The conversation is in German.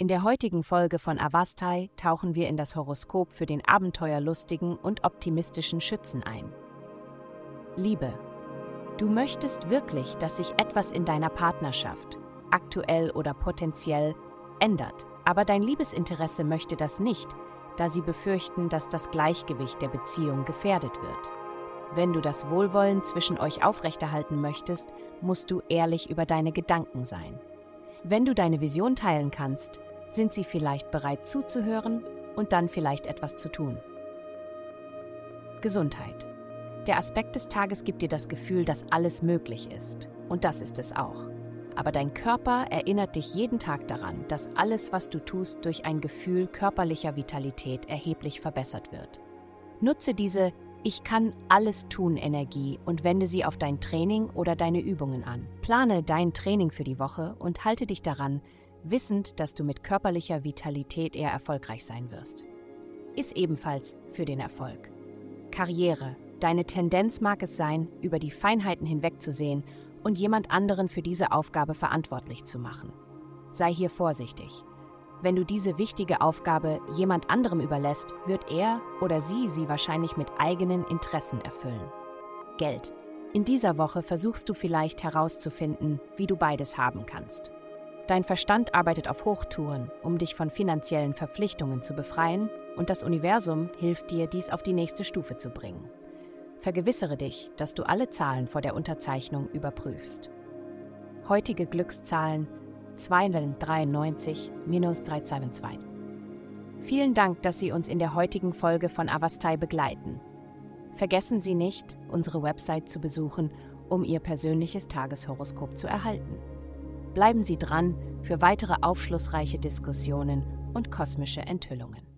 In der heutigen Folge von Avastai tauchen wir in das Horoskop für den abenteuerlustigen und optimistischen Schützen ein. Liebe. Du möchtest wirklich, dass sich etwas in deiner Partnerschaft, aktuell oder potenziell, ändert, aber dein Liebesinteresse möchte das nicht, da sie befürchten, dass das Gleichgewicht der Beziehung gefährdet wird. Wenn du das Wohlwollen zwischen euch aufrechterhalten möchtest, musst du ehrlich über deine Gedanken sein. Wenn du deine Vision teilen kannst, sind sie vielleicht bereit zuzuhören und dann vielleicht etwas zu tun. Gesundheit. Der Aspekt des Tages gibt dir das Gefühl, dass alles möglich ist. Und das ist es auch. Aber dein Körper erinnert dich jeden Tag daran, dass alles, was du tust, durch ein Gefühl körperlicher Vitalität erheblich verbessert wird. Nutze diese Ich kann alles tun Energie und wende sie auf dein Training oder deine Übungen an. Plane dein Training für die Woche und halte dich daran, wissend, dass du mit körperlicher Vitalität eher erfolgreich sein wirst. Ist ebenfalls für den Erfolg. Karriere. Deine Tendenz mag es sein, über die Feinheiten hinwegzusehen und jemand anderen für diese Aufgabe verantwortlich zu machen. Sei hier vorsichtig. Wenn du diese wichtige Aufgabe jemand anderem überlässt, wird er oder sie sie wahrscheinlich mit eigenen Interessen erfüllen. Geld. In dieser Woche versuchst du vielleicht herauszufinden, wie du beides haben kannst. Dein Verstand arbeitet auf Hochtouren, um dich von finanziellen Verpflichtungen zu befreien, und das Universum hilft dir, dies auf die nächste Stufe zu bringen. Vergewissere dich, dass du alle Zahlen vor der Unterzeichnung überprüfst. Heutige Glückszahlen 293 372. Vielen Dank, dass Sie uns in der heutigen Folge von Avastai begleiten. Vergessen Sie nicht, unsere Website zu besuchen, um Ihr persönliches Tageshoroskop zu erhalten. Bleiben Sie dran für weitere aufschlussreiche Diskussionen und kosmische Enthüllungen.